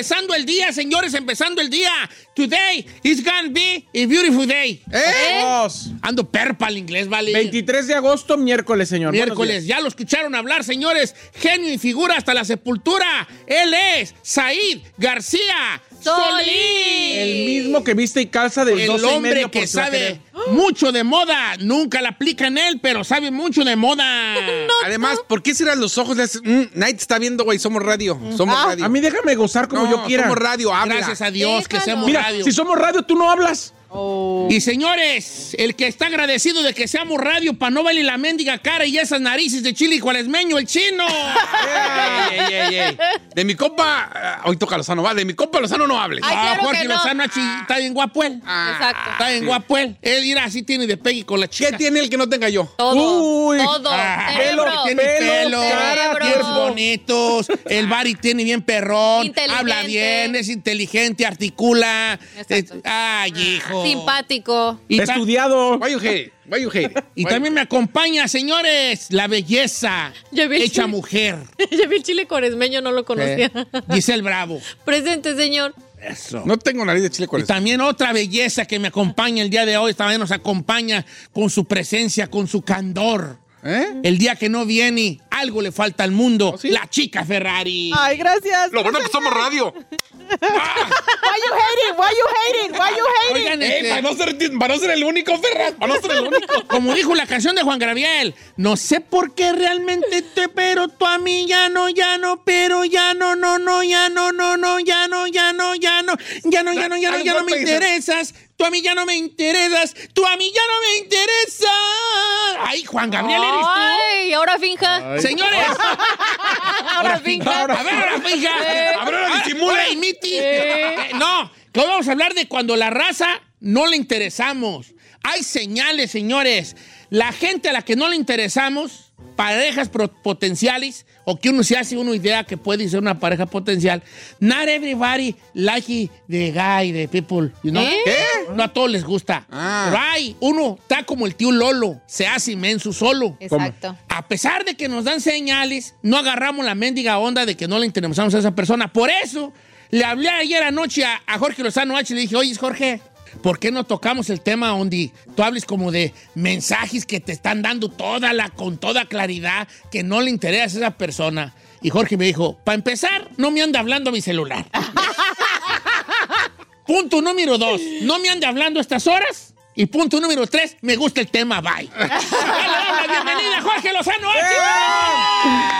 Empezando el día, señores, empezando el día. Today is gonna be a beautiful day. Dos. Ando perpa al inglés, ¿vale? 23 de agosto, miércoles, señor. Miércoles, ya lo escucharon hablar, señores. Genio y figura hasta la sepultura. Él es Said García Solís. El mismo que viste y calza del El 12 y hombre medio que sabe querer. Mucho de moda. Nunca la aplica en él, pero sabe mucho de moda. Además, ¿por qué cierras los ojos? Le haces, mm, Night está viendo, güey, somos radio. Somos radio. A mí déjame gozar como No, yo quiera. somos radio, habla. Gracias a Dios que seamos Mira, radio. si somos radio, tú no hablas. Y señores, el que está agradecido de que seamos radio para no verle la mendiga cara y esas narices de chile y cuaresmeño, el chino. Ey, ey, ey, ey. De mi compa, ah, hoy toca Lozano, va, de mi compa Lozano no hables. Ay, Ah, claro Jorge no. Lozano achi- está bien guapo él. Exacto. Está bien guapo él. Él irá así tiene de pegue con la chica. ¿Qué tiene el que no tenga yo? Todo. Uy. todo. Ah, cerebro. pelo, tiene pelo, pelo, cara, pies bonitos, el Bari tiene bien perrón, Inteligente. habla bien, es inteligente, articula. Exacto. Es- ay, hijo. Simpático. Y, Estudiado. Why you hate it? Why you hate it? y Why- también me acompaña, señores, la belleza el hecha chile. mujer. ya vi el chile coresmeño, no lo conocía. Eh, Giselle Bravo. Presente, señor. Eso. No tengo nariz de chile Y con eso. también otra belleza que me acompaña el día de hoy, también nos acompaña con su presencia, con su candor. ¿Eh? El día que no viene, algo le falta al mundo. ¿Oh, sí? La chica Ferrari. Ay, gracias. Lo bueno es que somos radio. Why you hating? Why you hating? Why you hating? Oigan, este, para, no ser, para no ser el único, Ferraz. Para no ser el único. como dijo la canción de Juan Gabriel, no sé por qué realmente te, pero tú a mí ya no, ya no, pero ya no, no, no, ya no, no, no, ya no, ya no, ya no, ya no, ya no, ya no, ya no me interesas. Tú a mí ya no me interesas, tú a mí ya no me interesas. Ay, Juan Gabriel, eres tú. Ay, ahora finja. Señores, Ahora finja. a ver, ahora, fija. A ver, ahora disimula. Ahora imiti. Eh, No, que hoy vamos a hablar de cuando la raza no le interesamos. Hay señales, señores. La gente a la que no le interesamos, parejas potenciales, o que uno se hace una idea que puede ser una pareja potencial. Not everybody like the guy, the people, you know? ¿Eh? ¿Qué? No a todos les gusta. Ah. Pero hay, uno está como el tío Lolo, se hace inmenso solo. Exacto. A pesar de que nos dan señales, no agarramos la mendiga onda de que no le interesamos a esa persona. Por eso, le hablé ayer anoche a, a Jorge Lozano H y le dije, oye, Jorge, ¿por qué no tocamos el tema donde tú hables como de mensajes que te están dando toda la, con toda claridad que no le interesa a esa persona? Y Jorge me dijo, para empezar, no me anda hablando mi celular. punto número dos, no me ande hablando a estas horas. Y punto número tres, me gusta el tema, bye. Bienvenida, Jorge Lozano H. Sensei.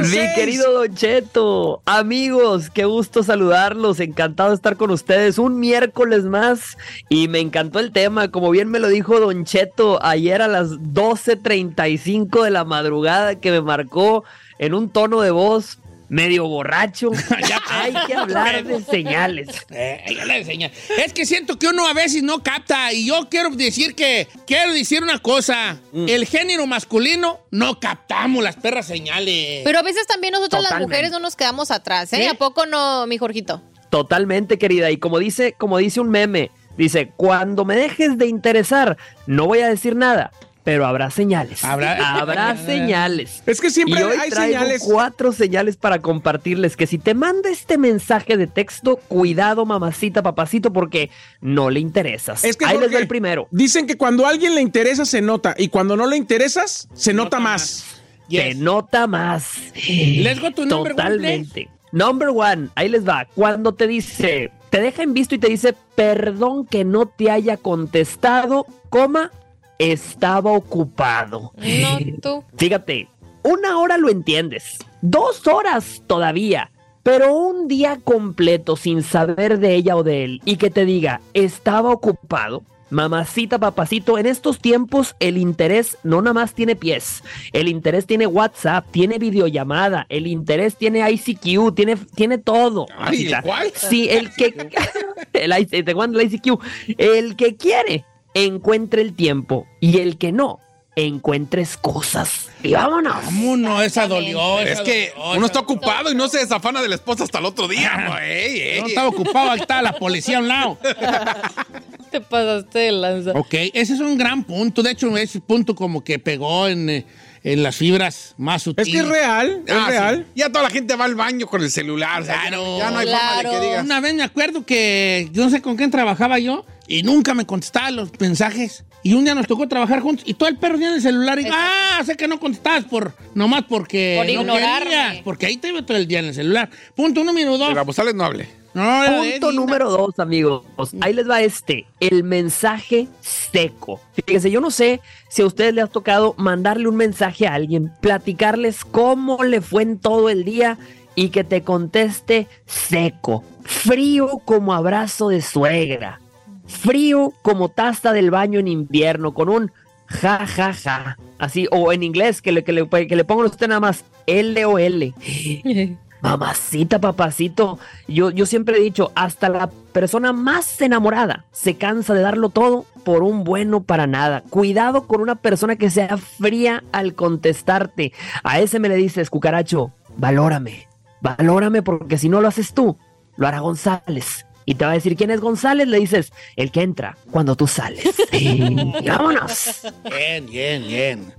Mi querido Don Cheto, amigos, qué gusto saludarlos, encantado de estar con ustedes un miércoles más y me encantó el tema, como bien me lo dijo Don Cheto ayer a las 12.35 de la madrugada que me marcó en un tono de voz medio borracho. Ya, Hay que hablar de señales. Eh, le enseñé. Es que siento que uno a veces no capta y yo quiero decir que, quiero decir una cosa, Mm. el género masculino no captamos las perras señales. Pero a veces también nosotros las mujeres no nos quedamos atrás, ¿eh? ¿Sí? ¿A poco no, mi Jorgito? Totalmente, querida. Y como dice, como dice un meme, dice, cuando me dejes de interesar, no voy a decir nada. Pero habrá señales. Habrá- Habrá señales. Es que siempre y hoy hay traigo señales. cuatro señales para compartirles que si te manda este mensaje de texto, cuidado mamacita, papacito, porque no le interesas. Es que, Ahí les va el primero. Dicen que cuando a alguien le interesa se nota y cuando no le interesas se nota, más. Yes. Se nota más. Let's go to number one, Totalmente. Number one, ahí les va. Cuando te dice, te deja en visto y te dice, perdón que no te haya contestado, coma, estaba ocupado. No, tú. Fíjate, una hora lo entiendes, dos horas todavía, pero un día completo sin saber de ella o de él y que te diga, estaba ocupado. Mamacita, papacito, en estos tiempos el interés no nada más tiene pies, el interés tiene WhatsApp, tiene videollamada, el interés tiene ICQ, tiene, tiene todo. Ay. ¿cuál? Sí, el que... el, IC ¿te acuerdas del ICQ? El que quiere, encuentre el tiempo y el que no, encuentre excusas. Y vámonos. Vámonos, esa dolió. Es que dolió, uno está ocupado y no se desafana de la esposa hasta el otro día, güey. Ey, ey. No estaba ocupado, ahí está la policía a un lado. Te pasaste de lanza. Ok, ese es un gran punto. De hecho, ese punto como que pegó en, eh, en las fibras más Es sutiles. que es real, es Ah, sí. real. Ya toda la gente va al baño con el celular. o sea, ya- Claro. ya, no hay forma de Claro. que digas. Una vez me acuerdo que yo no sé con quién trabajaba yo y nunca me contestaba los mensajes. Y un día nos tocó trabajar juntos y todo el perro tenía en el celular y ah, sé que no contestabas por nomás porque Por no ignorarme. querías, porque ahí te iba todo el día en el celular. Punto número dos. De Babosales no hable. No, Punto número dos, amigos. Ahí les va este, el mensaje seco. Fíjense, yo no sé si a ustedes les ha tocado mandarle un mensaje a alguien, platicarles cómo le fue en todo el día y que te conteste seco, frío como abrazo de suegra, frío como taza del baño en invierno, con un ja, ja, ja. Así, o en inglés, que le, que le, que le pongan usted nada más L o L. Mamacita, papacito, yo, yo siempre he dicho, hasta la persona más enamorada se cansa de darlo todo por un bueno para nada. Cuidado con una persona que sea fría al contestarte. A ese me le dices, cucaracho, valórame, valórame porque si no lo haces tú, lo hará González. Y te va a decir, ¿quién es González? Le dices, el que entra cuando tú sales. Y vámonos. Bien, bien, bien.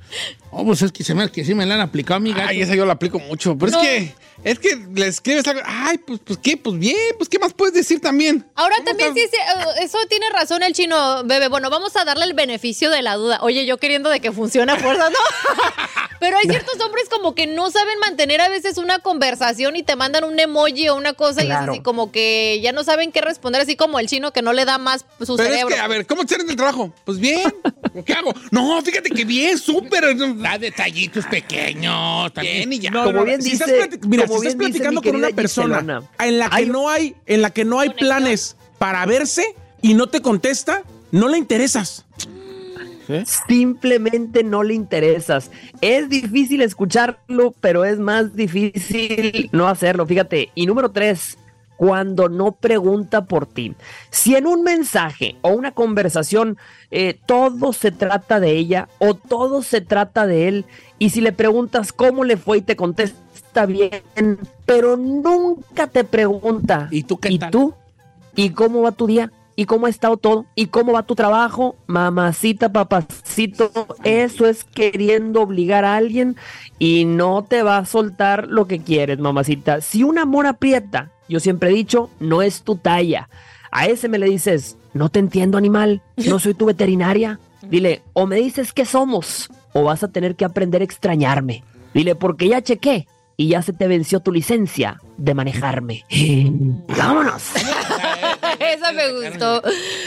Oh, pues es que se me, que sí me la han aplicado a mi gato. Ay, esa yo la aplico mucho. Pero No. es que, es que le escribes algo. Ay, pues, pues qué, pues bien, pues qué más puedes decir también. Ahora ¿Cómo también sí, sí, eh, eso tiene razón el chino, bebé. Bueno, vamos a darle el beneficio de la duda. Oye, yo queriendo de que funcione a fuerza, ¿no? Pero hay ciertos hombres como que no saben mantener a veces una conversación y te mandan un emoji o una cosa y es así como que ya no saben qué responder, así como el chino que no le da más su Pero cerebro. es que, a ver, ¿cómo te salen del trabajo? Pues bien. ¿Qué hago? No, fíjate que bien, súper. Da detallitos pequeños. también. Bien y ya. No, Como no, bien si dice- estás plati- mira, como si estás platicando con una persona Giselona, en la que hay- no hay, en la que no hay planes para verse y no te contesta, no le interesas. Simplemente no le interesas. Es difícil escucharlo, pero es más difícil no hacerlo. Fíjate. Y número tres, cuando no pregunta por ti. Si en un mensaje o una conversación eh, todo se trata de ella o todo se trata de él, y si le preguntas cómo le fue y te contesta bien, pero nunca te pregunta. ¿Y tú qué ¿Y tal? tú? ¿Y cómo va tu día? ¿Y cómo ha estado todo? ¿Y cómo va tu trabajo? Mamacita, papacito, eso es queriendo obligar a alguien y no te va a soltar lo que quieres, mamacita. Si un amor aprieta, yo siempre he dicho, no es tu talla. A ese me le dices, no te entiendo, animal, no soy tu veterinaria. Dile, o me dices qué somos, o vas a tener que aprender a extrañarme. Dile, porque ya chequé y ya se te venció tu licencia de manejarme. Vámonos. Esa me gustó.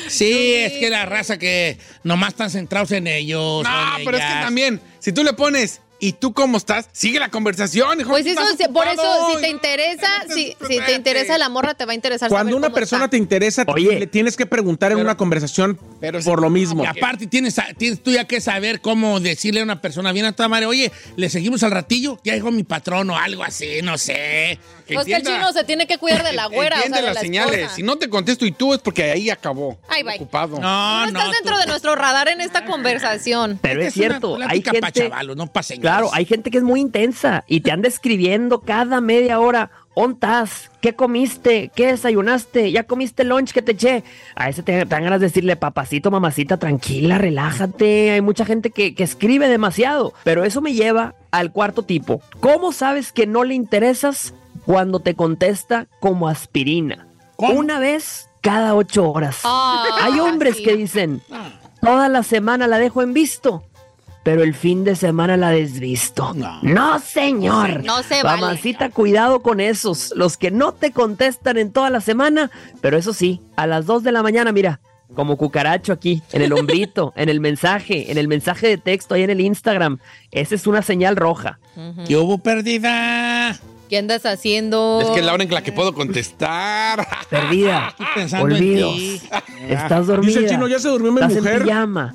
Sí, es que la raza que nomás están centrados en ellos. No, en pero es que también, si tú le pones, ¿y tú cómo estás? Sigue la conversación, hijo. Pues eso, por eso, si te interesa, si, si te interesa la morra, te va a interesar Cuando saber una cómo persona está. te interesa, Oye. le tienes que preguntar en una conversación pero si- por lo mismo. Y aparte tienes, tienes tú ya que saber cómo decirle a una persona bien a toda madre, oye, le seguimos al ratillo, ya llegó mi patrón o algo así, no sé. Que Pues que el chino se tiene que cuidar de la güera, o sea, Entiende de las la señales. esposa. Si no te contesto y tú es porque ahí acabó. Ay, bye. Ocupado. Tú No, no no. estás dentro tú- de nuestro radar en esta conversación. Pero es una cierto, hay plática pa' gente... chavalos, no pa' señores. Claro, hay gente que es muy intensa y te anda escribiendo cada media hora. ¿Ontas? ¿Qué comiste? ¿Qué desayunaste? ¿Ya comiste lunch que te eché? A ese te, te dan ganas de decirle, papacito, mamacita, tranquila, relájate. Hay mucha gente que, que escribe demasiado. Pero eso me lleva al cuarto tipo. ¿Cómo sabes que no le interesas cuando te contesta como aspirina? ¿Cómo? Una vez cada ocho horas. Ah, Hay hombres sí. que dicen, toda la semana la dejo en visto, pero el fin de semana la desvisto. No. No, señor. No se vale. Mamacita, cuidado con esos, los que no te contestan en toda la semana, pero eso sí, a las 2 de la mañana, mira, como cucaracho aquí, en el hombrito, en el mensaje, en el mensaje de texto, ahí en el Instagram. Esa es una señal roja. ¿Qué hubo perdida? ¿Qué andas haciendo? Es que es la hora en la que puedo contestar. Perdida. Estoy pensando en Olvidos. ti. Estás dormida. Dice el chino, ya se durmió mi Estás mujer. en pijama.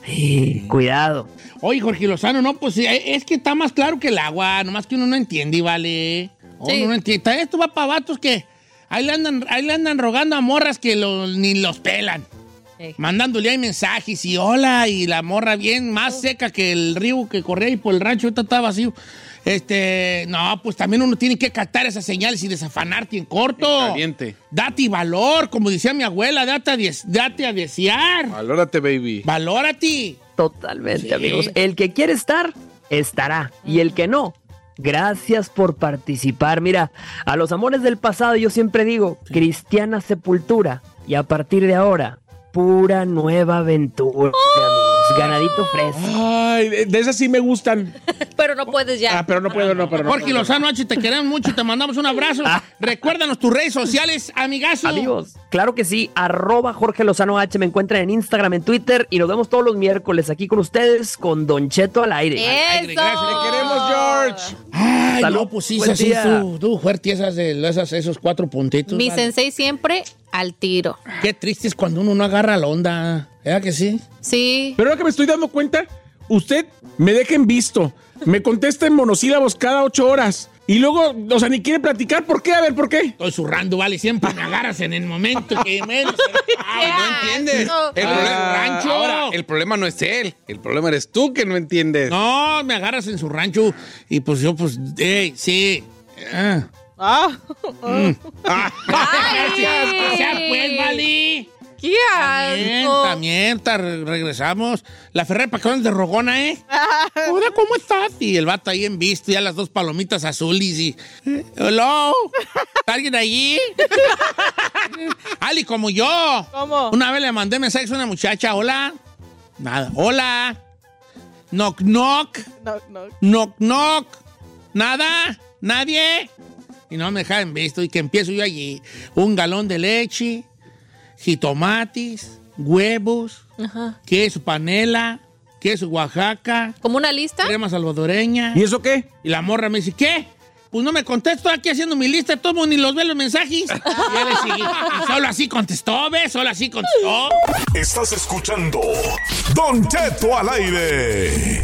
Cuidado. Oye, Jorge Lozano, no, pues eh, es que está más claro que el agua, nomás que uno no entiende, y vale. Oh, Sí. Uno no entiende. Esto va para vatos que ahí le andan, ahí le andan rogando a morras que lo- ni los pelan. Ey. Mandándole ahí mensajes y hola, y la morra bien más seca que el río que corría ahí por el rancho, ahorita está vacío. Este, no, pues también uno tiene que captar esas señales y desafanarte en corto. En caliente. Date valor, como decía mi abuela, date a, date a desear. Valórate, baby. Valórate. Totalmente, Sí. amigos. El que quiere estar, estará. Y el que no, gracias por participar. Mira, a los amores del pasado yo siempre digo, cristiana sepultura. Y a partir de ahora, pura nueva aventura, amigos. Ganadito fresco. Ay, de esas sí me gustan. Pero no puedes ya. Ah, pero no puedo, no, pero no. Jorge Lozano H, te queremos mucho y te mandamos un abrazo. Recuérdanos tus redes sociales, amigazo. Amigos, claro que sí, arroba Jorge Lozano H, me encuentran en Instagram, en Twitter y nos vemos todos los miércoles aquí con ustedes con Don Cheto al aire. ¡Eso! aire, gracias, le Queremos, George. Ay, Salud, no, pues sí, día. tú, tú fuerte esas de esas, esos cuatro puntitos. Mi vale. sensei siempre al tiro. Qué triste es cuando uno no agarra la onda. ¿Verdad que sí? Sí. Pero ahora que me estoy dando cuenta, usted me deja en visto. Me contesta en monosílabos cada ocho horas. Y luego, o sea, ni quiere platicar. ¿Por qué? A ver, ¿por qué? Estoy zurrando, vale. Siempre me agarras en el momento que menos. Ay, No entiendes. No. El, Ah, problema, rancho. ahora, el problema no es él. El problema eres tú que no entiendes. No, me agarras en su rancho. Y pues yo, pues, ey, sí. Ah. Ah, Ay. O sea, pues, vale. ¡Qué También, asco! también, ta- regresamos. La Ferrer Pacones de Rogona, ¿eh? Hola, ¿cómo estás? Y el vato ahí en visto, ya las dos palomitas azules y... eh, Hello, ¿alguien allí? Ali, como yo. ¿Cómo? Una vez le mandé mensajes a una muchacha, hola. Nada, hola. Knock, knock, no, no. knock, knock. Nada, nadie. Y no me dejaba en visto y que empiezo yo allí. Un galón de leche, jitomates, huevos, Ajá. queso panela, queso Oaxaca, ¿Como una lista? crema salvadoreña. ¿Y eso qué? Y la morra me dice, ¿qué? Pues no me contesto aquí haciendo mi lista, tomo ni los ve los mensajes. Y le. Y solo así contestó, ¿ves? Solo así contestó. Estás escuchando Don Cheto al aire.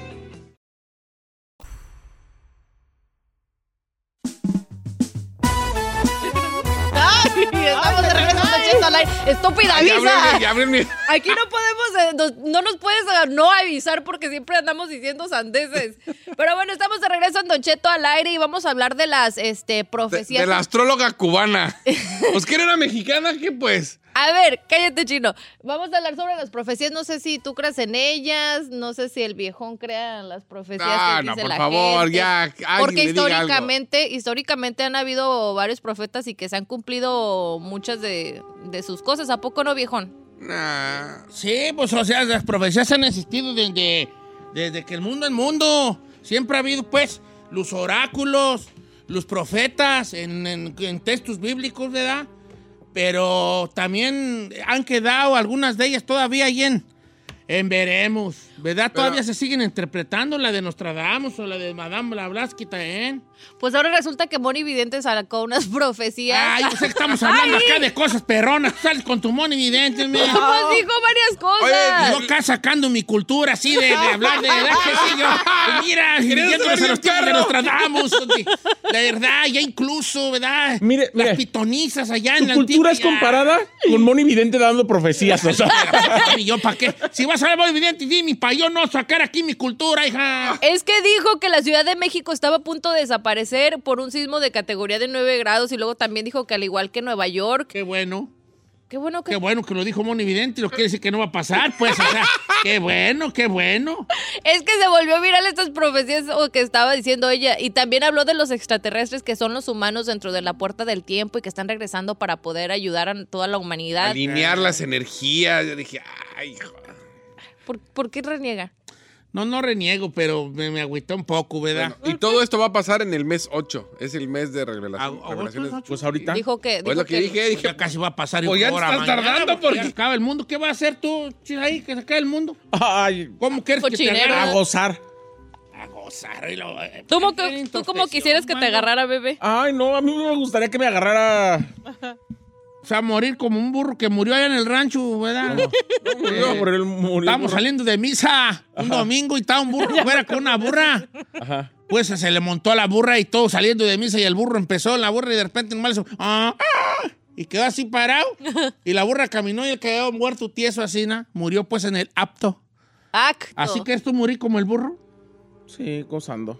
al aire. Estúpida, ya avisa. abren mi- ya abren mi- Aquí no podemos, eh, no nos puedes eh, no avisar porque siempre andamos diciendo sandeces. Pero bueno, estamos de regreso en Don Cheto al aire y vamos a hablar de las este, profecías. de la astróloga cubana. Pues que era una mexicana, ¿qué pues? A ver, cállate, chino. Vamos a hablar sobre las profecías. No sé si tú crees en ellas, no sé si el viejón crea en las profecías Ah, que no, dice por la favor, gente. ya, Porque históricamente, históricamente han habido varios profetas y que se han cumplido muchas de, de sus cosas. ¿A poco no, viejón? Nah. Sí, pues o sea, las profecías han existido desde, desde que el mundo es mundo. Siempre ha habido, pues, los oráculos, los profetas en, en- en textos bíblicos, ¿verdad? Pero también han quedado algunas de ellas todavía ahí en, en veremos, ¿verdad? Pero- todavía se siguen interpretando la de Nostradamus o la de Madame Blavatsky también. Pues ahora resulta que Moni Vidente sacó unas profecías. Ay, yo sé que estamos hablando Ay. acá de cosas perronas. Sales con tu mono evidente, mira. Pues dijo varias cosas. Oye, Yo acá sacando mi cultura así de, de hablar de verdad que sí, yo, pues mira, ser a los tiempos. Nostradamus, de- la verdad, ya incluso, ¿verdad? Mire, mire. Las pitonizas allá en Tu la cultura es comparada con Moni Vidente dando profecías. O sea, ¿Y yo para qué? Si vas a ver muy evidente, dime, para yo no sacar aquí mi cultura, hija. Es que dijo que la Ciudad de México estaba a punto de desaparecer por un sismo de categoría de 9 grados y luego también dijo que al igual que Nueva York. Qué bueno, Qué bueno que... qué bueno que lo dijo Moni Evidente y lo quiere decir que no va a pasar, pues, o sea, qué bueno, qué bueno. Es que se volvió viral estas profecías o que estaba diciendo ella. Y también habló de los extraterrestres que son los humanos dentro de la puerta del tiempo y que están regresando para poder ayudar a toda la humanidad. Alinear las energías. Yo dije, ay, hijo. ¿Por, por qué reniega? No, no reniego, pero me, me agüité un poco, ¿verdad? Bueno, y todo esto va a pasar en el mes 8. Es el mes de revelación, ¿A- a revelaciones. vosotros, pues ahorita. Dijo que... Pues dijo lo que dije, dije, Ya casi va a pasar Pues ya te ahora estás mañana, tardando porque porque- ya acaba el mundo. ¿Qué va a hacer tú, ahí, que se acabe el mundo? Ay, ¿Cómo quieres que te agarre? a gozar. A gozar. y lo- eh, ¿Tú que, tú introspección, quisieras que te agarrara, bebé? Ay, no, a mí me gustaría que me agarrara. O sea, morir como un burro que murió allá en el rancho, ¿verdad? Murió el murió Estábamos por- saliendo de misa un domingo y estaba un burro fuera con una burra. Ajá. Pues se le montó a la burra y todo saliendo de misa y el burro empezó en la burra y de repente nomás hizo, "Ah, ah", y quedó así parado. Y la burra caminó y él quedó muerto tieso así, ¿no? Murió pues en el apto. Acto. Así que esto morí como el burro. Sí, gozando.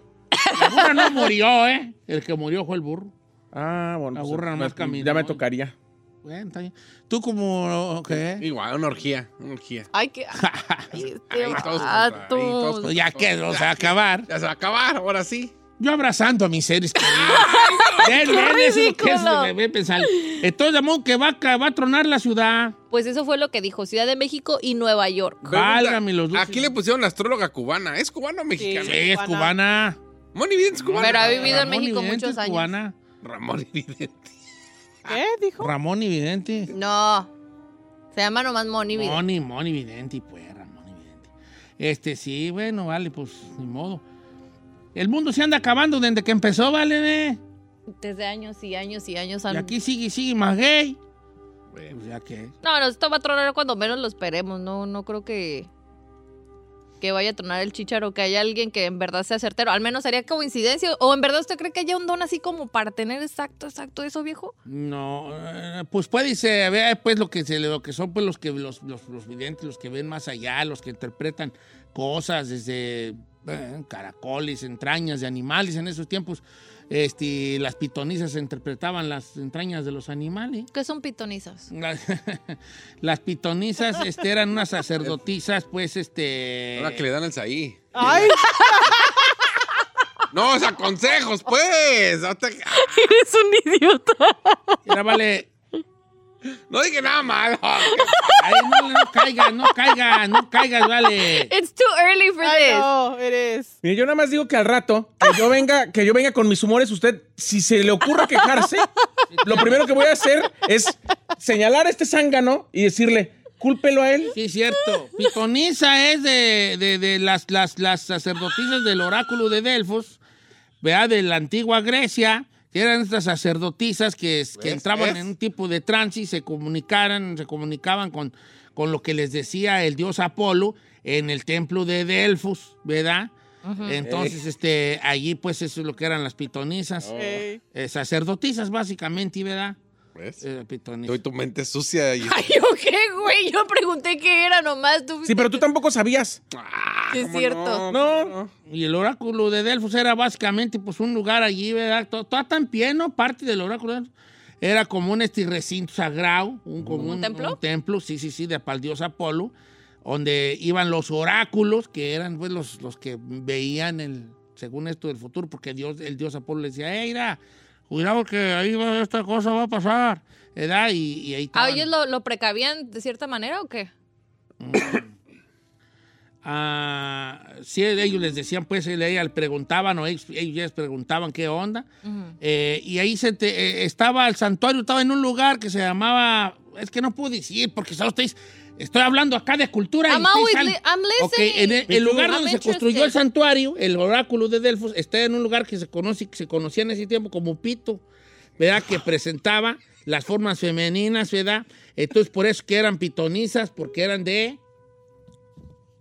La burra no murió, ¿eh? El que murió fue el burro. Ah, bueno. La pues, burra me- nomás caminó. Ya me tocaría. Bueno, está bien. Tú como, ¿qué? Igual, una orgía. Una orgía. Ay, qué... Ay, este Ahí todos contra- todos Pues ya que, o sea, acabar. Ya se va a acabar, ahora sí. Yo abrazando a mis seres queridos. Ven, ven, eso es lo que es, ridículo! me- me pensar. Entonces, llamó que va, a- va a tronar la ciudad. Pues eso fue lo que dijo Ciudad de México y Nueva York. Válgame los dulces. Aquí le pusieron astróloga cubana. ¿Es cubana o mexicana? Sí, es cubana. Moni Vidente es cubana. Pero ha vivido en Ramón México Evidente muchos es años. cubana. Ramón Vidente. ¿Qué dijo? Ramón Evidente. No. Se llama nomás Moni Vidente. Moni, Moni Evidente, pues, Ramón Evidente. Este, sí, bueno, vale, pues, ni modo. El mundo se anda acabando desde que empezó, vale, ¿eh? Desde años y años y años. Y aquí sigue, sigue más gay. Pues ya que. No, no, esto va a tronar cuando menos lo esperemos. No, no creo que que vaya a tronar el chicharo, que haya alguien que en verdad sea certero. Al menos sería coincidencia. ¿O en verdad usted cree que haya un don así como para tener exacto, exacto eso, viejo? No, eh, pues puede ser, vea pues lo que se lo que son pues los que los, los, videntes, los que ven más allá, los que interpretan cosas desde eh, caracoles, entrañas de animales en esos tiempos. Este, las pitonisas interpretaban las entrañas de los animales. ¿Qué son pitonizas? Las, las pitonisas este, eran unas sacerdotisas, pues, este... Ahora que le dan el saí. Ay, No, o sea, consejos, pues. Eres un idiota. Era, vale, no dije nada malo. Ay, no, no caigas, no caigas, no caigas, vale. It's too early for I this. know, it is. Mire, yo nada más digo que al rato, que yo venga, que yo venga con mis humores, usted, si se le ocurre quejarse, lo primero que voy a hacer es señalar a este zángano y decirle, cúlpelo a él. Sí, cierto. Pitonisa es de, de- de las, las, las sacerdotisas del oráculo de Delfos, ¿verdad? De la antigua Grecia, eran estas sacerdotisas que, entraban en un tipo de trance y se comunicaran, se comunicaban con, con lo que les decía el dios Apolo en el templo de Delfos, ¿verdad? Entonces, este, allí pues eso es lo que eran las pitonisas. Eh, sacerdotisas, básicamente, ¿verdad? ¿Ves? Hoy tu mente es sucia y... Ay, ¿yo qué, güey? Yo pregunté qué era nomás. Tú Sí, pero tú tampoco sabías. Sí, es cierto. No. Y el oráculo de Delfos era básicamente pues un lugar allí, ¿verdad? Todo, todo tan pieno, parte del oráculo de Delfos. Era como un este recinto sagrado, un, como ¿Un templo? un templo, sí, sí, sí, de para el dios Apolo, donde iban los oráculos, que eran pues los, los que veían el, según esto del futuro, porque Dios, el dios Apolo le decía, hey, mira, cuidado que ahí va, esta cosa va a pasar, ¿verdad? Y, y ahí ¿A ellos lo, lo precavían de cierta manera o qué? Ah, sí, ellos les decían, pues, ellos le preguntaban o ellos, les preguntaban qué onda. Eh, y ahí se te- eh, estaba el santuario, estaba en un lugar que se llamaba, es que no puedo decir, porque solo estoy, estoy hablando acá de cultura. y I'm always li- I'm Ok, listening. en el, el lugar I'm donde se construyó el santuario, el oráculo de Delfos, está en un lugar que se conoce, que se conocía en ese tiempo como Pito, ¿verdad? Que presentaba las formas femeninas, ¿verdad? Entonces, por eso que eran pitonizas, porque eran de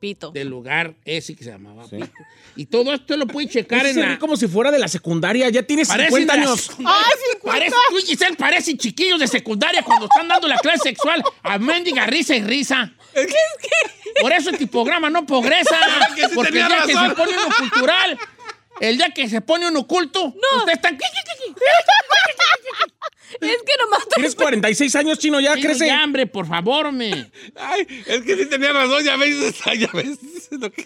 Pito. del lugar ese que se llamaba Pito. Y todo esto lo puede checar en Se ve la... como si fuera de la secundaria. Ya tienes Parecen 50 de la años. secundaria. Parece, tú y Giselle parecen chiquillos de secundaria cuando están dando la clase sexual a mendiga risa y risa. Por eso el tipograma no progresa. Porque día que se pone cultural, el día que se pone uno oculto, ustedes están... Es que nomás te- Tienes 46 años, chino, ya Chino, crece. ya, hombre, por favor, me. Ay, es que sí tenía razón, ya ves, ya ves. lo que-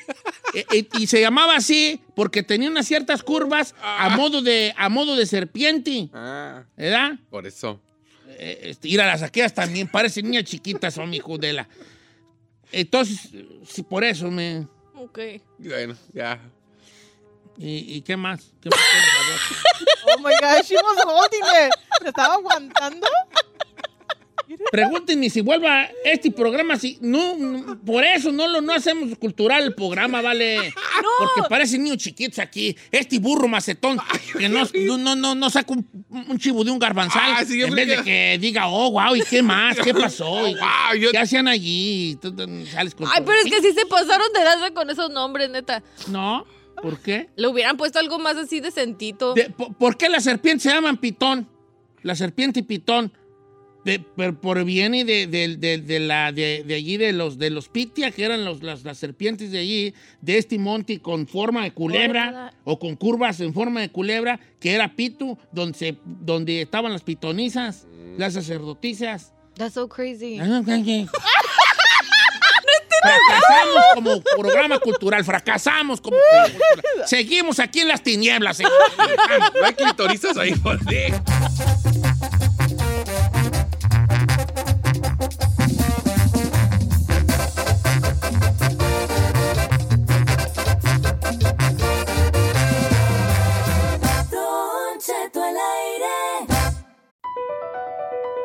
Eh, eh, y se llamaba así porque tenía unas ciertas curvas a modo de, a modo de serpiente, Ah, ¿verdad? por eso. Eh, este, ir a las aquellas también, parecen niñas chiquitas, son mi judela. Entonces, sí, por eso me. Ok. Y Bueno, ya. ¿Y, y qué más? ¿Qué más? Oh my gosh, she was holding it. ¿Se estaba aguantando? Pregúntenme si vuelva este programa, si no, no, por eso no lo no hacemos cultural el programa, vale. Porque parecen niños chiquitos aquí. Este burro macetón que no, no, no, no saca un, un chivo de un garbanzal Ah, sí, en vez de que- diga, oh, wow, ¿y qué más? ¿Qué pasó? ¿Y Wow, yo- ¿Qué hacían allí? Y tú, tú, sales con Ay, pero es que sí se pasaron de lanza con esos nombres, neta. No, ¿por qué? Le hubieran puesto algo más así decentito. De- po- ¿Por qué las serpientes se llaman pitón? La serpiente pitón. De, por, por viene de, de- de- de la, de, de allí, de los, de los pitia, que eran los, las, las serpientes de allí, de este monte con forma de culebra o con curvas en forma de culebra, que era Pitu, donde, se- donde estaban las pitonizas, las sacerdotisas. That's so crazy. Fracasamos como programa cultural, fracasamos como programa cultural. Seguimos aquí en las tinieblas. No hay clitoristas ahí,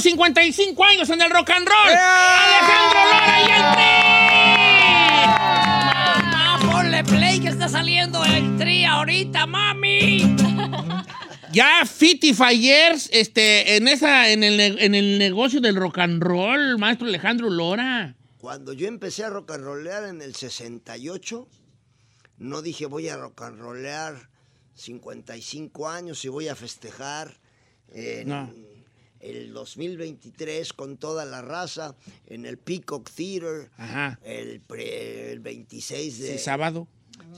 Maestro de maestros, 55 años en el rock and roll. Alejandro Lora y el Tri. Mamá, ponle play que está saliendo el tri ahorita, mami. Ya 55 years este, en, esa, en, el, en el negocio del rock and roll, maestro Alejandro Lora. Cuando yo empecé a rock and rollear en el 68, no dije voy a rock and rollear 55 años y voy a festejar en No. El 2023 con toda la raza en el Peacock Theater Ajá. el, pre- el 26 de Sí, sábado.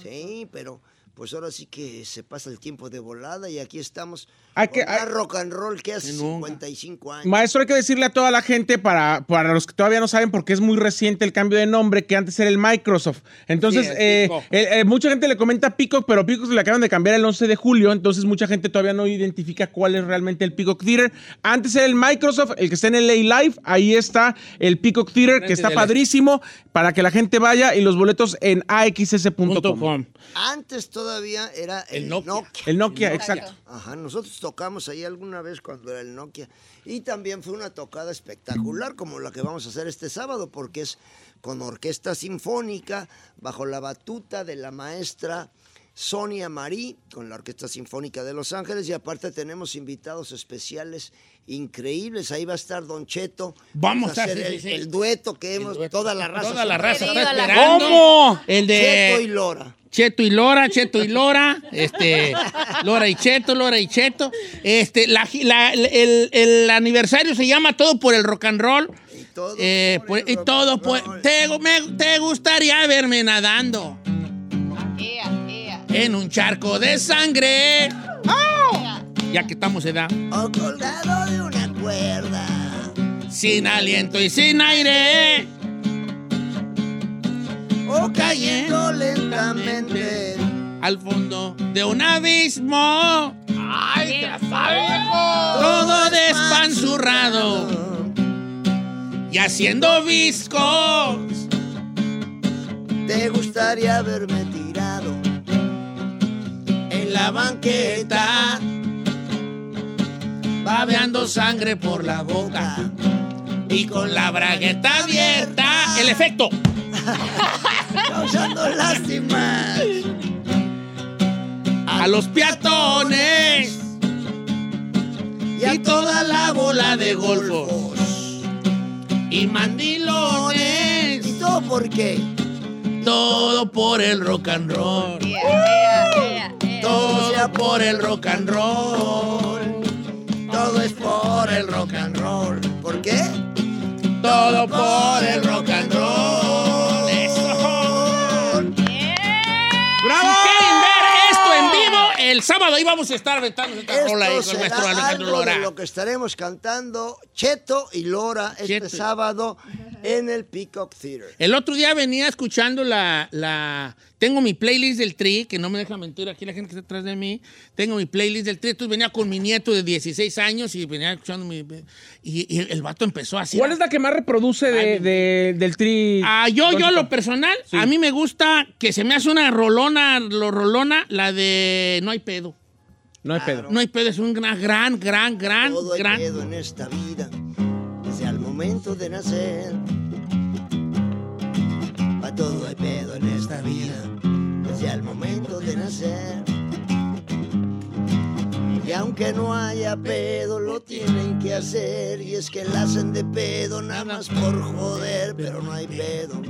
Sí, pero pues ahora sí que se pasa el tiempo de volada y aquí estamos Hay que- rock and roll que hace nunca. 55 años. Maestro, hay que decirle a toda la gente, para, para los que todavía no saben, porque es muy reciente el cambio de nombre, que antes era el Microsoft. Entonces, Sí, el eh, eh, eh, mucha gente le comenta Peacock, pero Peacock se le acaban de cambiar el 11 de julio, entonces mucha gente todavía no identifica cuál es realmente el Peacock Theater. Antes era el Microsoft, el que está en el LA Live, ahí está el Peacock Theater, que está padrísimo, para que la gente vaya y los boletos en axs.com. Antes todavía era el, El Nokia. Nokia. El Nokia, exacto. Ajá, nosotros tocamos ahí alguna vez cuando era el Nokia. Y también fue una tocada espectacular como la que vamos a hacer este sábado, porque es con orquesta sinfónica, bajo la batuta de la maestra Sonia Marí, con la Orquesta Sinfónica de Los Ángeles. Y aparte tenemos invitados especiales increíbles. Ahí va a estar Don Cheto. Vamos a hacer sí, el, sí, sí. el dueto que hemos, toda la raza. Toda la raza está esperando. ¿Cómo? El Cheto y de Lora. Cheto y Lora, Cheto y Lora, este, Lora y Cheto, Lora y Cheto. Este, la, la- el, el aniversario se llama Todo por el Rock and Roll. Y todo Eh, por pues, el y rock todo and por- roll. te, me- te gustaría verme nadando Ea, ea. en un charco de sangre. Ya que estamos edad. O colgado de una cuerda. Sin aliento y sin aire. O cayendo lentamente. Al fondo de un abismo. ¡Ay, te! Todo despanzurrado. Y haciendo viscos. Te gustaría verme tirado en la banqueta, babeando sangre por la boca y con la bragueta abierta. El efecto. causando lástimas. A los peatones y a toda la bola de golfos y mandilones. ¿Y todo por qué? Todo por el rock and roll. Todo por el rock and roll. Todo es por el rock and roll. ¿Por qué? Todo por el rock and roll. Eso. ¡Bravo! Si quieren ver esto en vivo, el sábado ahí vamos a estar aventando esta rola ahí Esto con maestro Alejandro Lora. de lo que estaremos cantando Cheto y Lora este sábado en el Peacock Theater. El otro día venía escuchando la, la... Tengo mi playlist del Tri, que no me deja mentir aquí la gente que está atrás de mí. Tengo mi playlist del Tri. Entonces venía con mi nieto de 16 años y venía escuchando mi... Y, y el vato empezó así. ¿Cuál es la que más reproduce de, de- del tri? Ah, yo, yo, lo personal, Sí. a mí me gusta que se me hace una rolona, lo rolona, la de No hay pedo. No hay pedo. No hay pedo, es un gran, gran, gran, gran, Todo hay gran. pedo en esta vida, desde el momento de nacer. Pa' todo hay pedo en esta vida, desde el momento de nacer. Y aunque no haya pedo, lo tienen que hacer. Y es que la hacen de pedo nada más por joder, pero no hay pedo.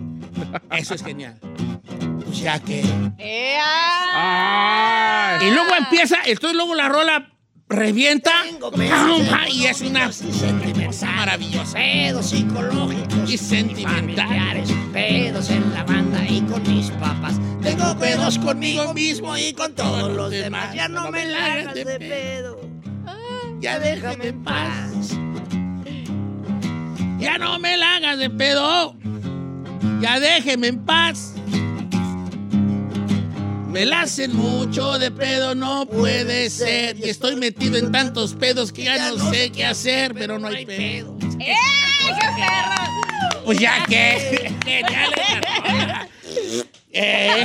Eso es genial. Ya que. ¡Ea! Y luego empieza, entonces luego la rola revienta y es una cosa maravillosa. Pedos psicológicos Y sentimental. familiares, pedos en la banda y con mis papas. Tengo pedos conmigo mismo y con todos los demás. Ya no me la hagas de pedo. Ya déjame en paz. Ya no me la hagas de pedo. Ya déjeme en paz. Me la hacen mucho de pedo, no puede ser. Y estoy metido en tantos pedos que ya no sé qué hacer, pero no hay pedo. ¡Eh, qué perro! Pues ya que. Eh,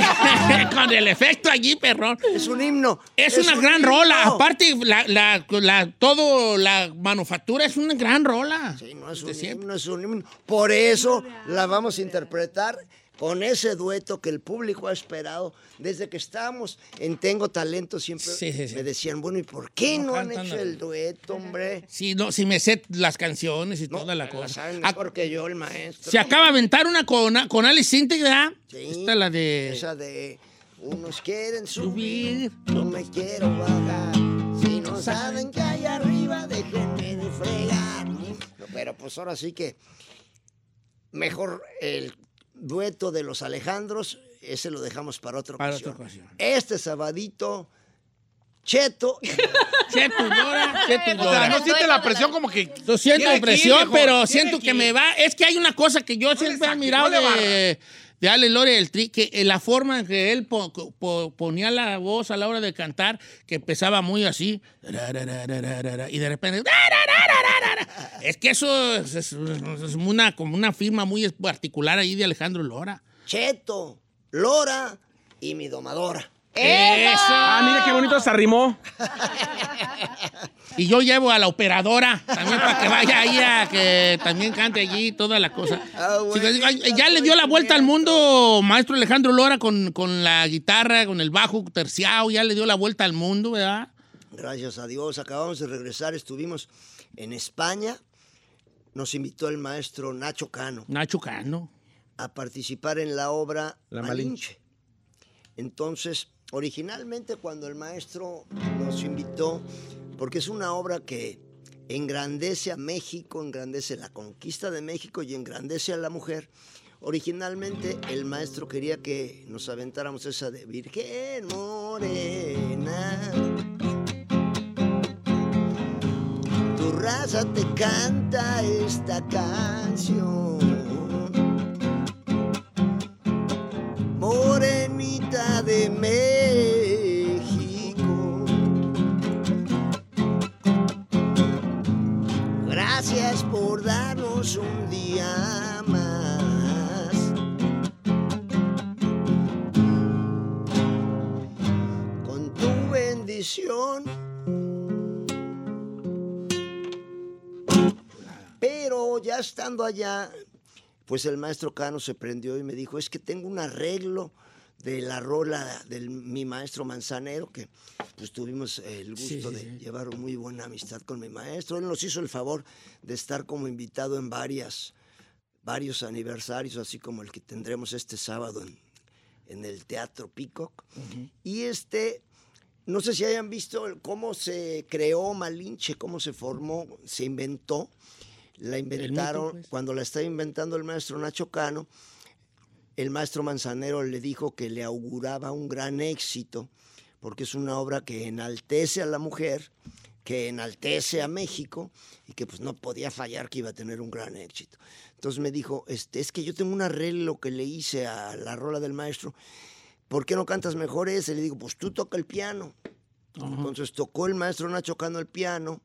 con el efecto allí, perrón. Es un himno. Es, una un gran himno. rola. Aparte, la, la, la- todo la manufactura es una gran rola. Sí, no es un himno, es un himno. Por eso la vamos a interpretar con ese dueto que el público ha esperado desde que estábamos en Tengo Talento. Siempre Sí, sí, sí. me decían, bueno, ¿y por qué No no, han hecho el dueto, hombre? Sí, no, si me sé las canciones y No, toda la cosa. saben Ah, mejor que yo, el maestro. Se acaba de aventar una con, con Alice. Sí, Esta es la de. Esa de unos quieren subir, Subir. yo me quiero bajar. Si no no saben que hay arriba, déjenme de fregar. No, pero pues ahora sí que mejor el dueto de los Alejandros, ese lo dejamos para otra Para ocasión. otra ocasión. Este sabadito, Cheto. Cheto y Lora, Cheto O sea, no siente la presión como que. Yo siento presión, pero siento que, me va. Es que hay una cosa que yo siempre he no le de, de Ale Lore del Tri, que eh, la forma en que él po- po- ponía la voz a la hora de cantar, que empezaba muy así, y de repente. Es que eso es, es- es una, como una firma muy particular ahí de Alejandro Lora. Cheto, Lora y mi domadora. ¡Eso! Ah, mire qué bonito se arrimó. Y yo llevo a la operadora también para que vaya ahí a que también cante allí toda la cosa. Ah, bueno, ya le dio la vuelta al mundo maestro Alejandro Lora con, con la guitarra, con el bajo terciado, ya le dio la vuelta al mundo, ¿verdad? Gracias a Dios, acabamos de regresar, estuvimos en España. Nos invitó el maestro Nacho Cano Nacho Cano. a participar en la obra La Malinche. Entonces, originalmente cuando el maestro nos invitó, porque es una obra que engrandece a México, engrandece la conquista de México y engrandece a la mujer, originalmente el maestro quería que nos aventáramos esa de Virgen Morena. Tu raza te canta esta canción. Morenita de México. Gracias por darnos un día más. Con tu bendición. Pero ya estando allá, pues el maestro Cano se prendió y me dijo, es que tengo un arreglo de la rola de mi maestro Manzanero, que pues tuvimos el gusto Sí, de sí. llevar muy buena amistad con mi maestro. Él nos hizo el favor de estar como invitado en varias, varios aniversarios, así como el que tendremos este sábado en, en el Teatro Peacock. Y este, no sé si hayan visto cómo se creó Malinche, cómo se formó, se inventó. La inventaron pues. cuando la estaba inventando el maestro Nacho Cano. El maestro Manzanero le dijo que le auguraba un gran éxito, porque es una obra que enaltece a la mujer, que enaltece a México y que pues no podía fallar que iba a tener un gran éxito. Entonces me dijo, este, es que yo tengo un arreglo que le hice a la rola del maestro, ¿por qué no cantas mejor ese? Le digo, pues tú toca el piano. Entonces tocó el maestro Nacho Cano el piano.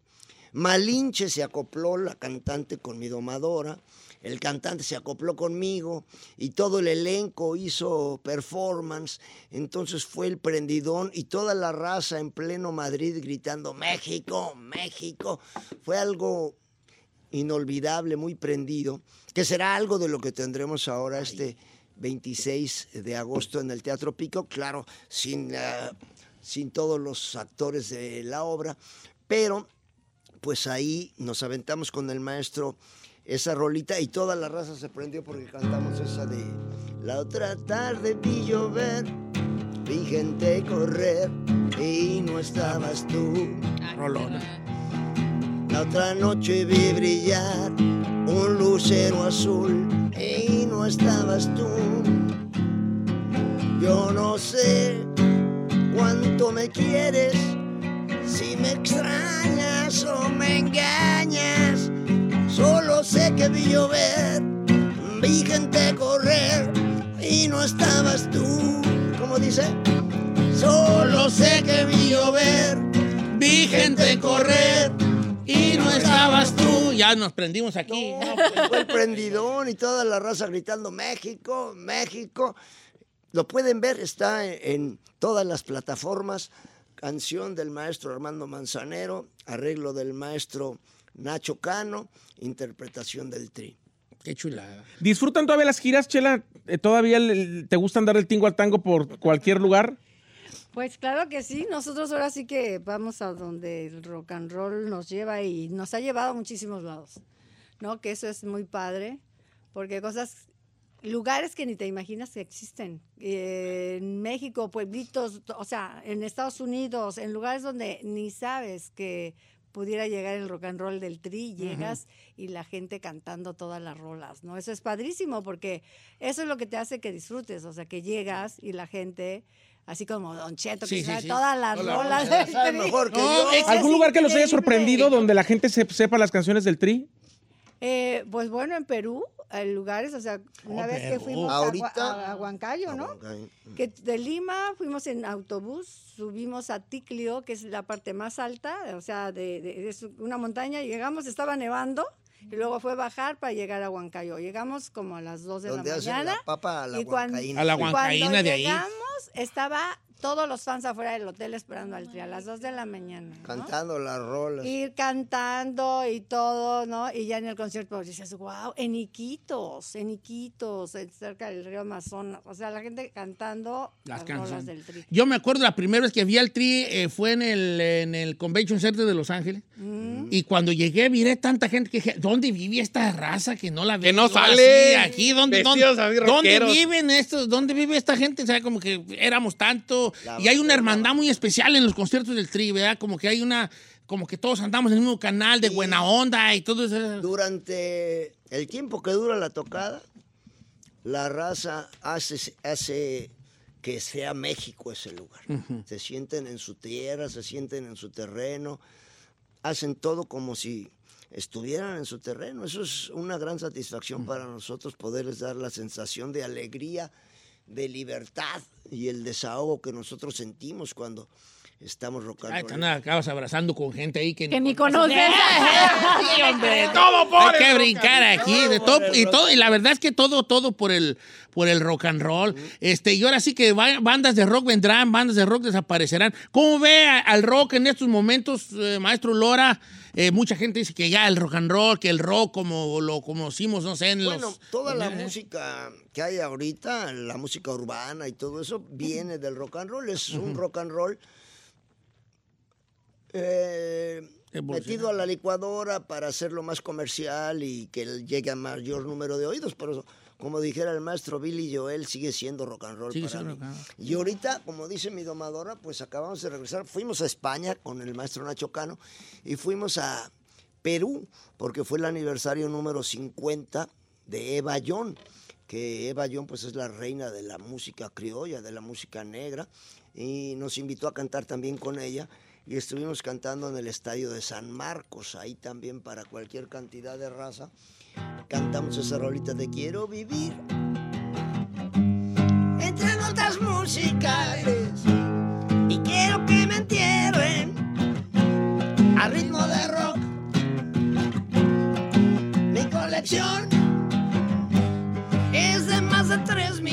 Malinche se acopló la cantante con mi domadora. El cantante se acopló conmigo y todo el elenco hizo performance. Entonces fue el prendidón y toda la raza en pleno Madrid gritando México, México. Fue algo inolvidable, muy prendido, que será algo de lo que tendremos ahora este 26 de agosto en el Teatro Pico, claro, sin, eh, sin todos los actores de la obra, pero pues ahí nos aventamos con el maestro esa rolita y toda la raza se prendió porque cantamos esa de la otra tarde vi llover, vi gente correr y no estabas tú. Rolona. La otra noche vi brillar un lucero azul y no estabas tú. Yo no sé cuánto me quieres, si me extrañas o me engañas. Solo sé que vi llover, vi gente correr y no estabas tú. ¿Cómo dice? Solo sé que vi llover, Vi gente correr y no estabas tú. Ya nos prendimos aquí. No, pues fue el prendidón y toda la raza gritando México, México. Lo pueden ver, está en, en todas las plataformas. Canción del maestro Armando Manzanero, arreglo del maestro Nacho Cano, interpretación del tri. Qué chulada. ¿Disfrutan todavía las giras, Chela? Eh, ¿Todavía te gustan dar el tingo al tango por cualquier lugar? Pues claro que sí, nosotros ahora sí que vamos a donde el rock and roll nos lleva y nos ha llevado a muchísimos lados, ¿no? Que eso es muy padre, porque cosas lugares que ni te imaginas que existen. Eh, en México, pueblitos, o sea, en Estados Unidos, en lugares donde ni sabes que pudiera llegar el rock and roll del tri, llegas y la gente cantando todas las rolas, ¿no? Eso es padrísimo porque eso es lo que te hace que disfrutes, o sea, que llegas y la gente, así como Don Cheto, que Sí, sabe sí. todas las Hola, rolas del Tri. mejor que No, yo. ¿Algún lugar que los haya sorprendido donde la gente se- sepa las canciones del tri? Eh, pues bueno, en Perú, lugares, o sea, una Oh, vez que fuimos a, Ahorita- a- a Huancayo, ¿no? Que de Lima fuimos en autobús, subimos a Ticlio, que es la parte más alta, o sea, de, de- es una montaña, llegamos, estaba nevando, y luego fue bajar para llegar a Huancayo. Llegamos como a las 2 de la mañana. la papa a la y cuando. A la y cuando huancaína de ahí. llegamos, estaba todos los fans afuera del hotel esperando al tri a las 2 de la mañana. ¿no? Cantando las rolas. Ir cantando y todo, ¿no? Y ya en el concierto pues, dices, wow, en Iquitos, en Iquitos, cerca del río Amazonas. O sea, la gente cantando Las las, rolas canciones. del tri. Yo me acuerdo la primera vez que vi al Tri eh, fue en el, en el Convention Center de Los Ángeles. Mm. Y cuando llegué miré tanta gente que dije, ¿dónde vive esta raza que no la veo? Que no sale, así aquí? ¿Dónde, dónde, dónde viven estos? ¿Dónde vive esta gente? O sea, como que éramos tanto. La y hay una hermandad muy especial en los conciertos del Tri, ¿verdad? Como que hay una, como que todos andamos en el mismo canal de buena onda y todo eso. Durante el tiempo que dura la tocada, la raza hace, hace que sea México ese lugar. Se sienten en su tierra, se sienten en su terreno, hacen todo como si estuvieran en su terreno. Eso es una gran satisfacción para nosotros poderles dar la sensación de alegría, de libertad y el desahogo que nosotros sentimos cuando estamos rocando. Ay, andas- acabas abrazando con gente ahí que, Que ni conoces. Sí, hombre, Todo por Hay que el brincar aquí, de todo, y todo, y la verdad es que todo, todo por el, por el rock and roll. Este, y ahora sí que va- bandas de rock vendrán, bandas de rock desaparecerán. ¿Cómo ve a- al rock en estos momentos, eh, maestro Lora? Eh, mucha gente dice que ya el rock and roll, que el rock como lo conocimos, no sé, en Bueno, los. toda la eh, música que hay ahorita, la música urbana y todo eso, viene del rock and roll. Es un rock and roll eh, metido a la licuadora para hacerlo más comercial y que llegue a mayor número de oídos. Pero como dijera el maestro Billy Joel, sigue siendo rock and roll para mí. rock and roll. Y ahorita, como dice mi domadora, pues acabamos de regresar. Fuimos a España con el maestro Nacho Cano y fuimos a Perú porque fue el aniversario número 50 de Eva Young, que Eva Young pues es la reina de la música criolla, de la música negra y nos invitó a cantar también con ella y estuvimos cantando en el estadio de San Marcos, ahí también para cualquier cantidad de raza. Cantamos esa rolita de Quiero vivir entre notas musicales y quiero que me entierren a ritmo de rock. Mi colección es de más de 3000 discos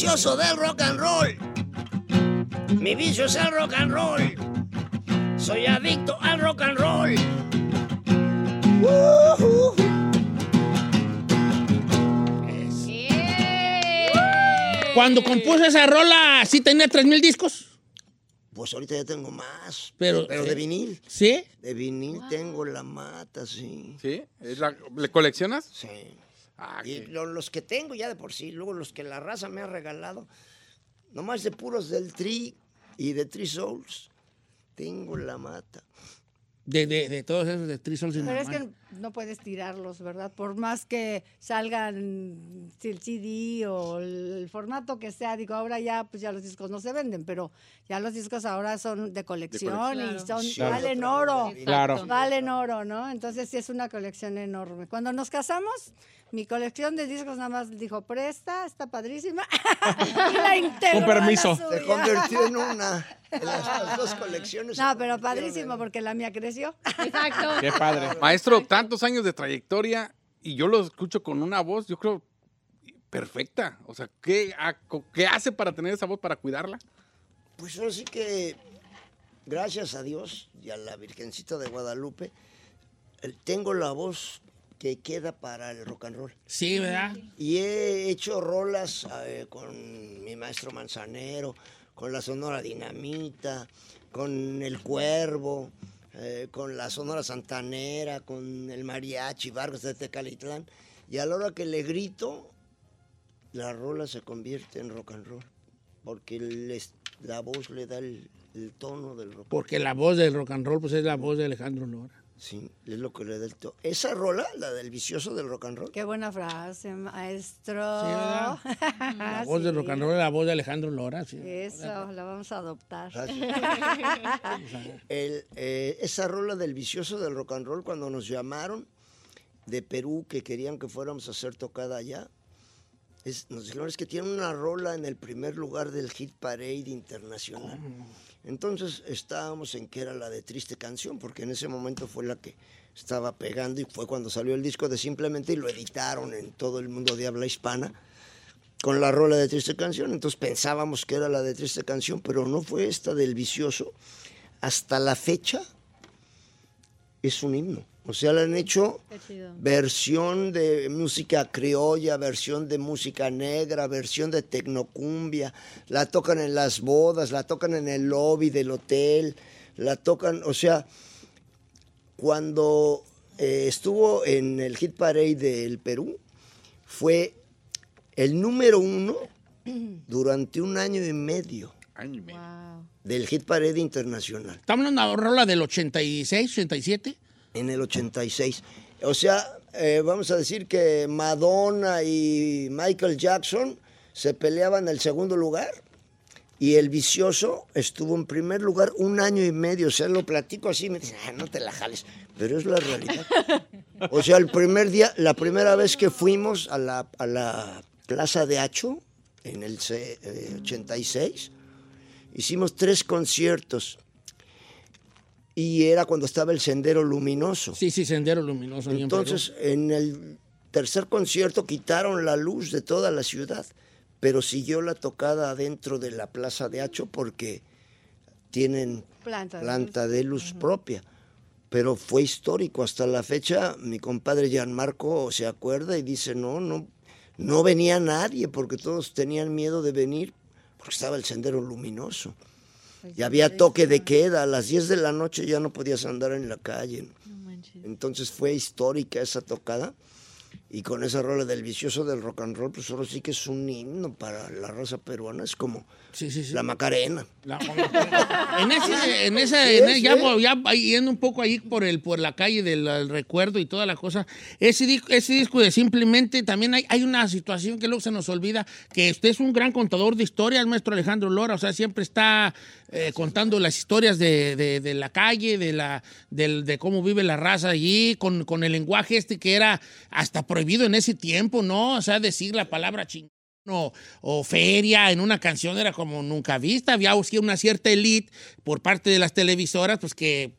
vicioso del rock and roll. Mi vicio es el rock and roll. Soy adicto al rock and roll. Cuando compuso esa rola, ¿sí tenía 3000 discos? Pues ahorita ya tengo más. Pero- Pero de vinil. ¿Sí? De vinil tengo la mata, sí. ¿Sí? ¿Es la- ¿Le coleccionas? Sí. Ah, Y lo- los que tengo ya de por sí, luego los que la raza me ha regalado, nomás de puros del Tri y de Tri Souls, tengo la mata. De, de, de todos esos de Three Souls in Pero My es que no puedes tirarlos, ¿verdad? Por más que salgan el CD o el formato que sea, digo, ahora ya pues ya los discos no se venden, pero ya los discos ahora son de colección, colección. y son Claro. valen oro. Claro. Valen oro, ¿no? Entonces sí es una colección enorme. Cuando nos casamos, mi colección de discos nada más dijo, presta, está padrísima. y la integró Con permiso. Se convirtió en una. Las, las dos colecciones. No, pero padrísimo porque la mía creció. Exacto. Qué padre. Maestro, tantos años de trayectoria y yo lo escucho con una voz, yo creo, perfecta. O sea, ¿qué, ha- qué hace para tener esa voz, para cuidarla? Pues ahora sí que, gracias a Dios y a la Virgencita de Guadalupe, tengo la voz que queda para el rock and roll. Sí, ¿verdad? Y he hecho rolas eh, con mi maestro Manzanero, con la Sonora Dinamita, con El Cuervo, eh, con la Sonora Santanera, con el Mariachi Vargas de Tecalitlán. Y a la hora que le grito, la rola se convierte en rock and roll. Porque les- la voz le da el, el tono del rock. Porque la voz del rock and roll pues es la voz de Alejandro Lora. Sí, es lo que le da el tono. Esa rola, la del vicioso del rock and roll. Qué buena frase, maestro. La voz del rock and roll es la voz de Alejandro Lora. sí. Eso, la vamos a adoptar. El, eh, esa rola del vicioso del rock and roll, cuando nos llamaron de Perú, que querían que fuéramos a hacer tocada allá, es- nos dijeron es que tienen una rola en el primer lugar del Hit Parade Internacional. Entonces estábamos en que era la de Triste Canción, porque en ese momento fue la que estaba pegando y fue cuando salió el disco de Simplemente y lo editaron en todo el mundo de habla hispana con la rola de Triste Canción. Entonces pensábamos que era la de Triste Canción, pero no fue esta del vicioso. Hasta la fecha es un himno. O sea, le han hecho versión de música criolla, versión de música negra, versión de tecnocumbia. La tocan en las bodas, la tocan en el lobby del hotel, la tocan, o sea, cuando eh, estuvo en el Hit Parade del Perú, fue el número uno durante un año y medio del Hit Parade Internacional. ¿Estamos hablando de una rola del 86, 87? En el 86. O sea, eh, vamos a decir que Madonna y Michael Jackson se peleaban el segundo lugar y el vicioso estuvo en primer lugar un año y medio. O sea, lo platico así me dicen, "Ah, no te la jales. Pero es la realidad. O sea, el primer día, la primera vez que fuimos a la, a la Plaza de Hacho, en el C- eh, 86, hicimos tres conciertos. Y era cuando estaba el Sendero Luminoso. Sí, sí, Sendero Luminoso. en. Entonces, en el tercer concierto quitaron la luz de toda la ciudad, pero siguió la tocada dentro de la Plaza de Hacho porque tienen Planta de planta de luz propia. Pero fue histórico. Hasta la fecha, mi compadre Gianmarco se acuerda y dice, no, no, no venía nadie porque todos tenían miedo de venir porque estaba el sendero luminoso. Y había toque de queda. A las 10 de la noche ya no podías andar en la calle. Entonces fue histórica esa tocada. Y con esa rola del vicioso del rock and roll, pues ahora sí que es un himno para la raza peruana. Es como la Macarena. En ese, en esa, en ya, ya yendo un poco ahí por el por la calle del el recuerdo y toda la cosa, ese, ese disco de simplemente también hay, hay una situación que luego se nos olvida, que usted es un gran contador de historias, maestro Alejandro Lora, o sea, siempre está eh, contando las historias de, de- de la calle, de la del- de cómo vive la raza allí, con, con el lenguaje este que era hasta prohibido en ese tiempo, ¿no? O sea, decir la palabra chingón o, o feria en una canción era como nunca vista. Había sí, una cierta elite por parte de las televisoras, pues que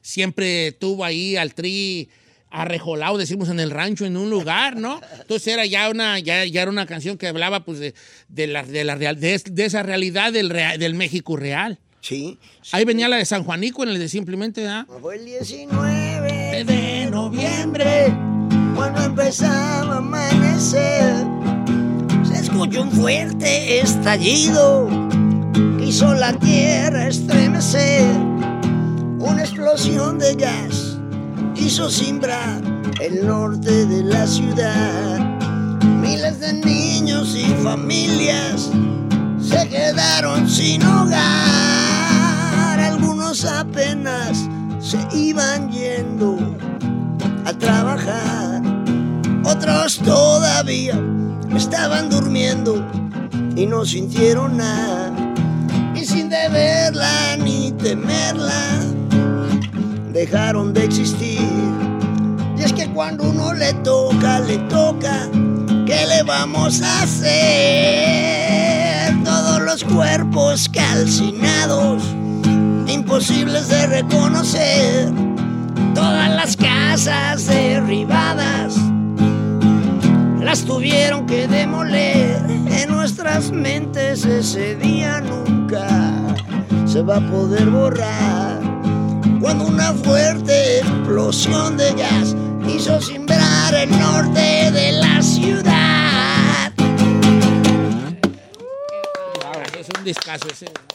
siempre tuvo ahí al tri arrejolado, decimos en el rancho, en un lugar, ¿no? Entonces era ya una, ya, ya era una canción que hablaba pues de, de la, de, la real, de, de esa realidad del, rea- del México real. Sí. Ahí venía la de San Juanico en el de simplemente, ¿ah? Fue el 19 de noviembre, cuando empezaba a amanecer. Se escuchó un fuerte estallido que hizo la tierra estremecer. Una explosión de gas hizo simbrar el norte de la ciudad. Miles de niños y familias se quedaron sin hogar. Algunos apenas se iban yendo a trabajar. Otros todavía estaban durmiendo y no sintieron nada. Y sin deberla ni temerla, dejaron de existir. Y es que cuando uno le toca, le toca, ¿qué le vamos a hacer? Todos los cuerpos calcinados, imposibles de reconocer. Todas las casas derribadas, las tuvieron que demoler. En nuestras mentes ese día nunca se va a poder borrar. Cuando una fuerte explosión de gas hizo simbrar el norte de la ciudad. Es un discazo ese.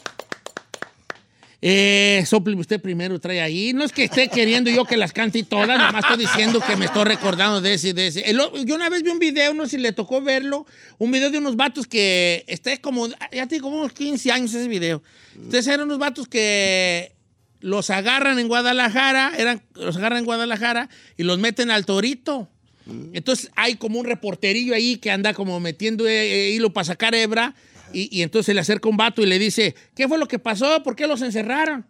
Eh, sople usted primero, trae ahí. No es que esté queriendo yo que las cante todas, nomás estoy diciendo que me estoy recordando de ese y de ese. El yo una vez vi un video, no sé si le tocó verlo, un video de unos vatos que, está como, ya tiene como unos 15 años ese video. Entonces eran unos vatos que los agarran en Guadalajara, eran, los agarran en Guadalajara y los meten al torito. Entonces hay como un reporterillo ahí que anda como metiendo eh, eh, hilo para sacar hebra y, entonces le acerca un vato y le dice, ¿qué fue lo que pasó? ¿Por qué los encerraron?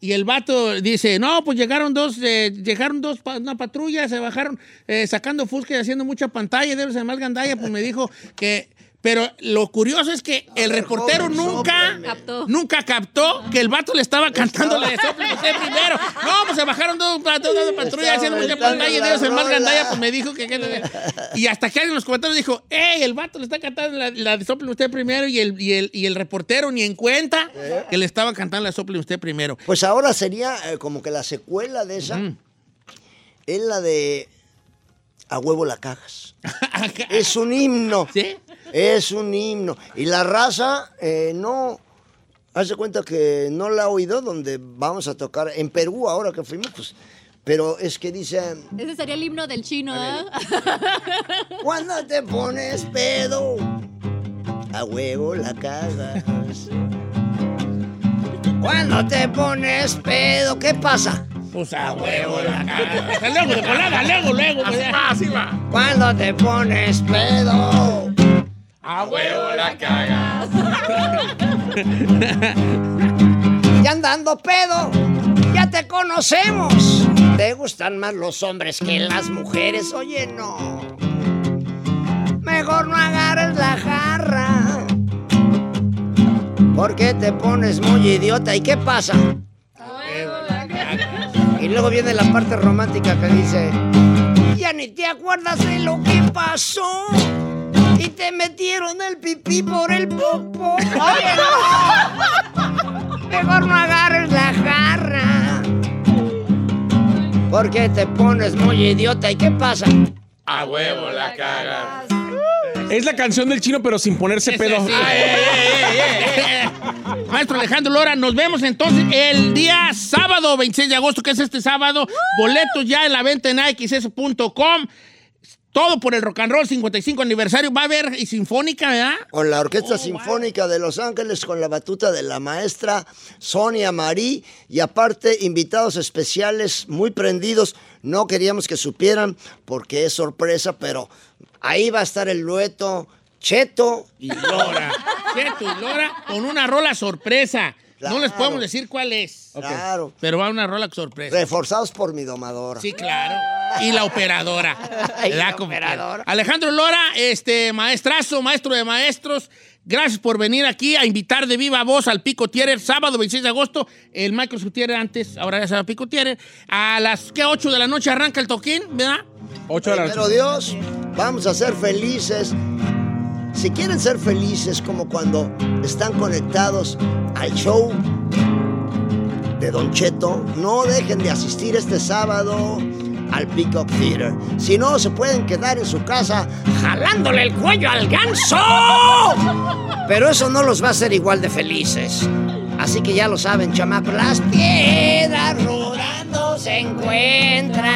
Y el vato dice, no, pues llegaron dos, eh, llegaron dos, una patrulla, se bajaron eh, sacando fusca y haciendo mucha pantalla, debe ser más gandalla, pues me dijo que... Pero lo curioso es que el reportero joven, nunca, Captó. nunca captó que el vato le estaba cantando la de Sópleme usted primero. No, pues se bajaron dos, dos, dos patrullas haciendo mucha pantalla y debe ser más rola. gandalla, pues me dijo que... que- y hasta que alguien en los comentarios dijo, ¡Ey, el vato le está cantando la, la de Sópleme usted primero! Y el, y, el, y el reportero ni en cuenta que le estaba cantando la de Sópleme usted primero. Pues ahora sería eh, como que la secuela de esa es la de A huevo la cagas. es un himno. ¿Sí? Es un himno. Y la raza eh, no. Hace cuenta que no la ha oído donde vamos a tocar. En Perú, ahora que fuimos, pues. Pero es que dice. Ese sería el himno del chino, ¿eh? Cuando te pones pedo, a huevo la cagas. Cuando te pones pedo, ¿qué pasa? Pues a huevo la cagas. Luego, de volada, luego, luego. Así va, así va. Cuando te pones pedo. A huevo la cagas. Y andando pedo, ya te conocemos. Te gustan más los hombres que las mujeres. Oye, no. Mejor no agarres la jarra. Porque te pones muy idiota. ¿Y qué pasa? Y luego viene la parte romántica que dice: Ya ni te acuerdas de lo que pasó. Y te metieron el pipí por el popo. Oye, no. Mejor no agarres la jarra. Porque te pones muy idiota. ¿Y qué pasa? A huevo la cagas. Es la canción del chino, pero sin ponerse pedo. Sí. Maestro Alejandro Lora, nos vemos entonces el día sábado 26 de agosto, que es este sábado. Boletos ya en la venta en xs.com. Todo por el Rock and Roll 55 aniversario. Va a haber y sinfónica, ¿verdad? Con la Orquesta Sinfónica de Los Ángeles, con la batuta de la maestra Sonia Marí y aparte invitados especiales muy prendidos. No queríamos que supieran porque es sorpresa, pero ahí va a estar el dueto Cheto y Lora. Cheto y Lora con una rola sorpresa. No les podemos decir cuál es. Claro. Pero va una rola sorpresa. Reforzados por mi domadora. Sí, claro. Y la operadora. Y La operadora. Alejandro Lora, este maestrazo, maestro de maestros. Gracias por venir aquí a invitar de viva voz al Pico Tierra sábado 26 de agosto. El Michael Gutiérrez antes, ahora ya se llama Pico Tierra. A las ¿qué? 8 de la noche arranca el toquín, ¿verdad? 8 de la Pero noche. Dios, vamos a ser felices. Si quieren ser felices como cuando están conectados al show de Don Cheto, no dejen de asistir este sábado al Peacock Theater. Si no, se pueden quedar en su casa jalándole el cuello al ganso. Pero eso no los va a hacer igual de felices. Así que ya lo saben, chamacos, las piedras rodando se encuentran.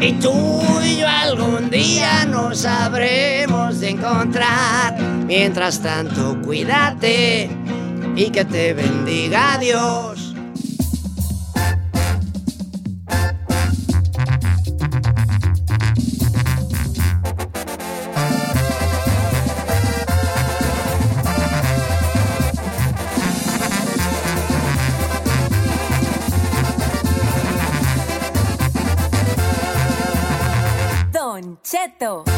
Y tú y yo algún día nos sabremos encontrar. Mientras tanto, cuídate y que te bendiga Dios. Don Cheto.